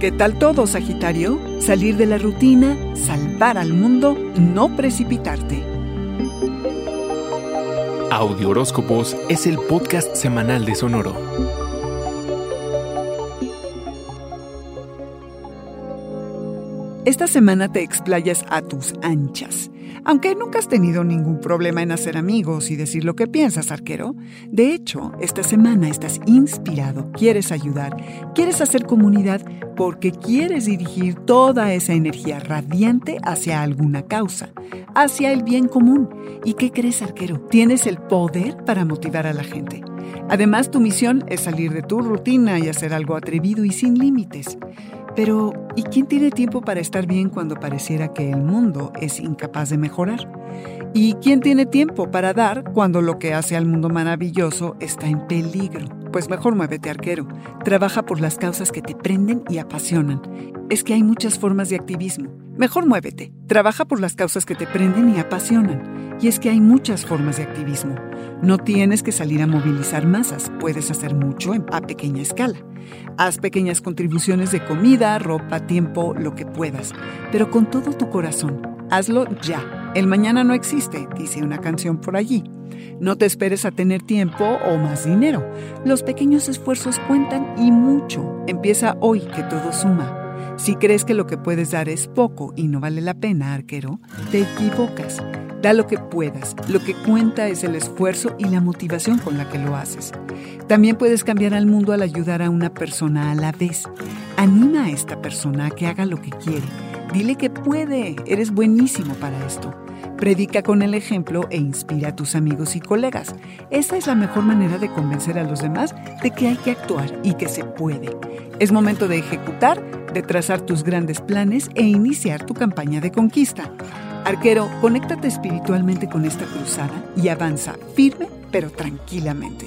¿Qué tal todo, Sagitario? Salir de la rutina, salvar al mundo, no precipitarte. Audio Horóscopos es el podcast semanal de Sonoro. Esta semana te explayas a tus anchas. Aunque nunca has tenido ningún problema en hacer amigos y decir lo que piensas, arquero, de hecho, esta semana estás inspirado, quieres ayudar, quieres hacer comunidad porque quieres dirigir toda esa energía radiante hacia alguna causa, hacia el bien común. ¿Y qué crees, arquero? Tienes el poder para motivar a la gente. Además, tu misión es salir de tu rutina y hacer algo atrevido y sin límites. Pero, ¿y quién tiene tiempo para estar bien cuando pareciera que el mundo es incapaz de mejorar? ¿Y quién tiene tiempo para dar cuando lo que hace al mundo maravilloso está en peligro? Pues mejor muévete, arquero. Trabaja por las causas que te prenden y apasionan. Es que hay muchas formas de activismo. Mejor muévete. Trabaja por las causas que te prenden y apasionan. Y es que hay muchas formas de activismo. No tienes que salir a movilizar masas, puedes hacer mucho a pequeña escala. Haz pequeñas contribuciones de comida, ropa, tiempo, lo que puedas, pero con todo tu corazón. Hazlo ya. El mañana no existe, dice una canción por allí. No te esperes a tener tiempo o más dinero. Los pequeños esfuerzos cuentan y mucho. Empieza hoy que todo suma. Si crees que lo que puedes dar es poco y no vale la pena, arquero, te equivocas. Da lo que puedas. Lo que cuenta es el esfuerzo y la motivación con la que lo haces. También puedes cambiar al mundo al ayudar a una persona a la vez. Anima a esta persona a que haga lo que quiere. Dile que puede. Eres buenísimo para esto. Predica con el ejemplo e inspira a tus amigos y colegas. Esa es la mejor manera de convencer a los demás de que hay que actuar y que se puede. Es momento de ejecutar, de trazar tus grandes planes e iniciar tu campaña de conquista. Arquero, conéctate espiritualmente con esta cruzada y avanza firme pero tranquilamente.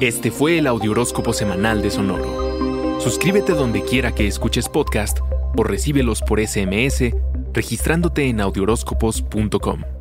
Este fue el Audioróscopo Semanal de Sonoro. Suscríbete donde quiera que escuches podcast o recíbelos por SMS registrándote en audioróscopos.com.